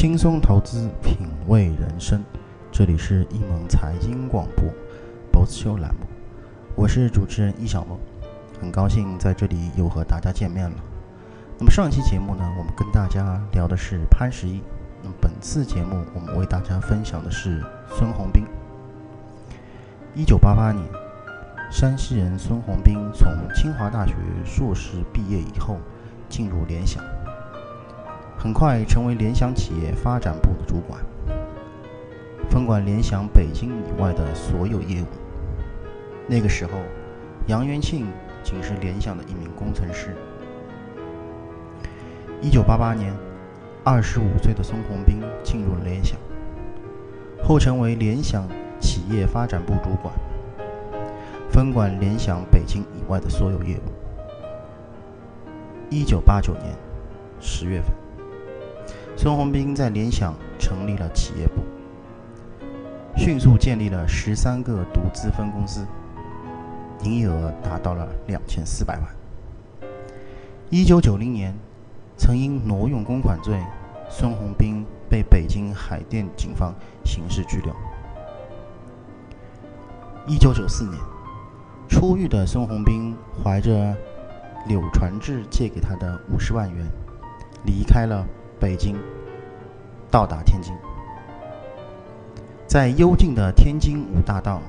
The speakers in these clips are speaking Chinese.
轻松投资，品味人生。这里是易盟财经广播，Boss 秀栏目，我是主持人易小梦，很高兴在这里又和大家见面了。那么上期节目呢，我们跟大家聊的是潘石屹。那么本次节目，我们为大家分享的是孙宏斌。一九八八年，山西人孙宏斌从清华大学硕士毕业以后，进入联想。很快成为联想企业发展部的主管，分管联想北京以外的所有业务。那个时候，杨元庆仅是联想的一名工程师。一九八八年，二十五岁的孙宏斌进入了联想，后成为联想企业发展部主管，分管联想北京以外的所有业务。一九八九年十月份。孙宏斌在联想成立了企业部，迅速建立了十三个独资分公司，营业额达到了两千四百万。一九九零年，曾因挪用公款罪，孙宏斌被北京海淀警方刑事拘留。一九九四年，出狱的孙宏斌怀着柳传志借给他的五十万元，离开了。北京，到达天津，在幽静的天津五大道，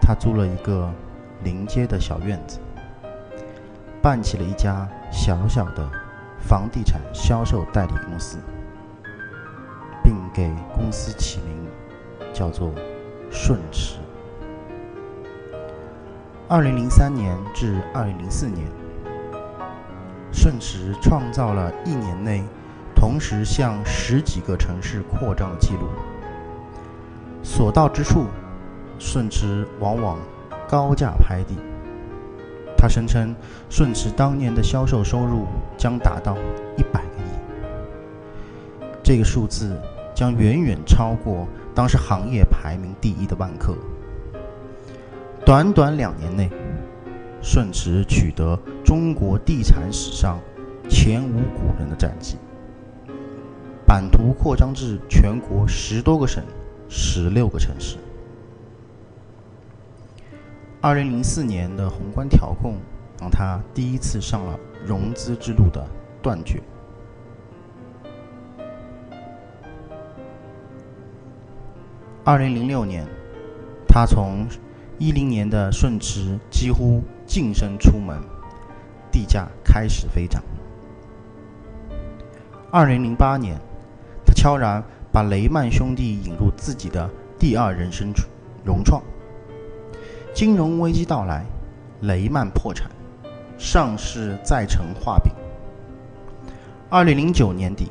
他租了一个临街的小院子，办起了一家小小的房地产销售代理公司，并给公司起名叫做“顺驰”。二零零三年至二零零四年，顺驰创造了一年内。同时向十几个城市扩张的记录，所到之处，顺驰往往高价拍地。他声称，顺驰当年的销售收入将达到一百个亿，这个数字将远远超过当时行业排名第一的万科。短短两年内，顺驰取得中国地产史上前无古人的战绩。版图扩张至全国十多个省、十六个城市。二零零四年的宏观调控让他第一次上了融资之路的断绝。二零零六年，他从一零年的顺驰几乎净身出门，地价开始飞涨。二零零八年。悄然把雷曼兄弟引入自己的第二人生，融创。金融危机到来，雷曼破产，上市再成画饼。二零零九年底，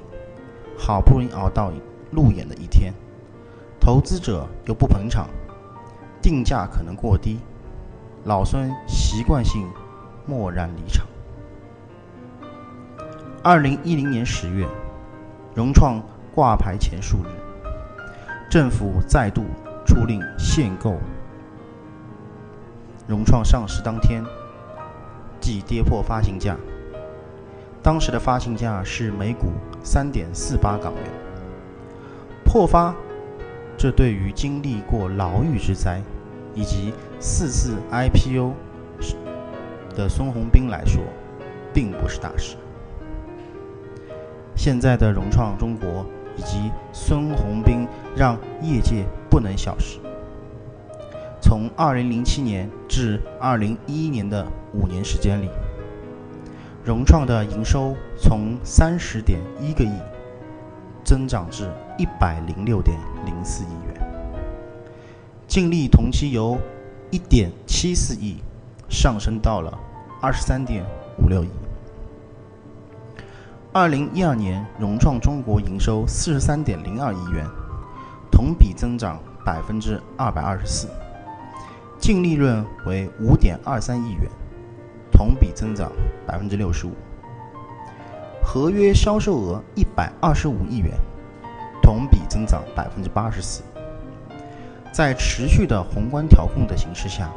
好不容易熬到路演的一天，投资者又不捧场，定价可能过低，老孙习惯性默然离场。二零一零年十月，融创。挂牌前数日，政府再度出令限购。融创上市当天，即跌破发行价。当时的发行价是每股三点四八港元。破发，这对于经历过牢狱之灾以及四次 IPO 的孙宏斌来说，并不是大事。现在的融创中国。以及孙宏斌让业界不能小视。从2007年至2011年的五年时间里，融创的营收从30.1个亿增长至106.04亿元，净利同期由1.74亿上升到了23.56亿。二零一二年，融创中国营收四十三点零二亿元，同比增长百分之二百二十四，净利润为五点二三亿元，同比增长百分之六十五，合约销售额一百二十五亿元，同比增长百分之八十四。在持续的宏观调控的形势下，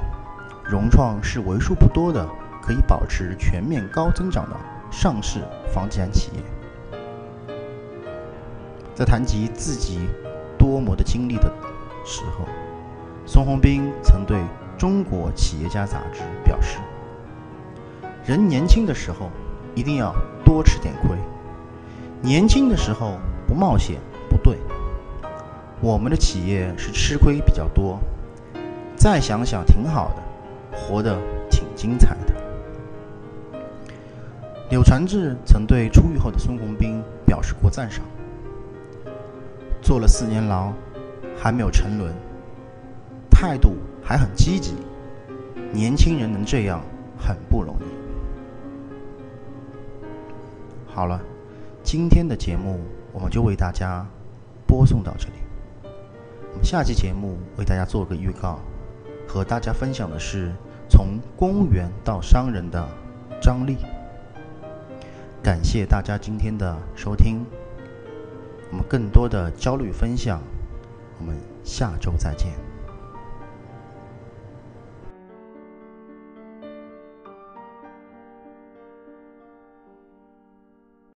融创是为数不多的可以保持全面高增长的。上市房地产企业，在谈及自己多么的经历的时候，孙宏斌曾对《中国企业家》杂志表示：“人年轻的时候一定要多吃点亏，年轻的时候不冒险不对。我们的企业是吃亏比较多，再想想挺好的，活得挺精彩的。”柳传志曾对出狱后的孙宏斌表示过赞赏。坐了四年牢，还没有沉沦，态度还很积极。年轻人能这样很不容易。好了，今天的节目我们就为大家播送到这里。我们下期节目为大家做个预告，和大家分享的是从公务员到商人的张力。感谢大家今天的收听。我们更多的焦虑分享，我们下周再见。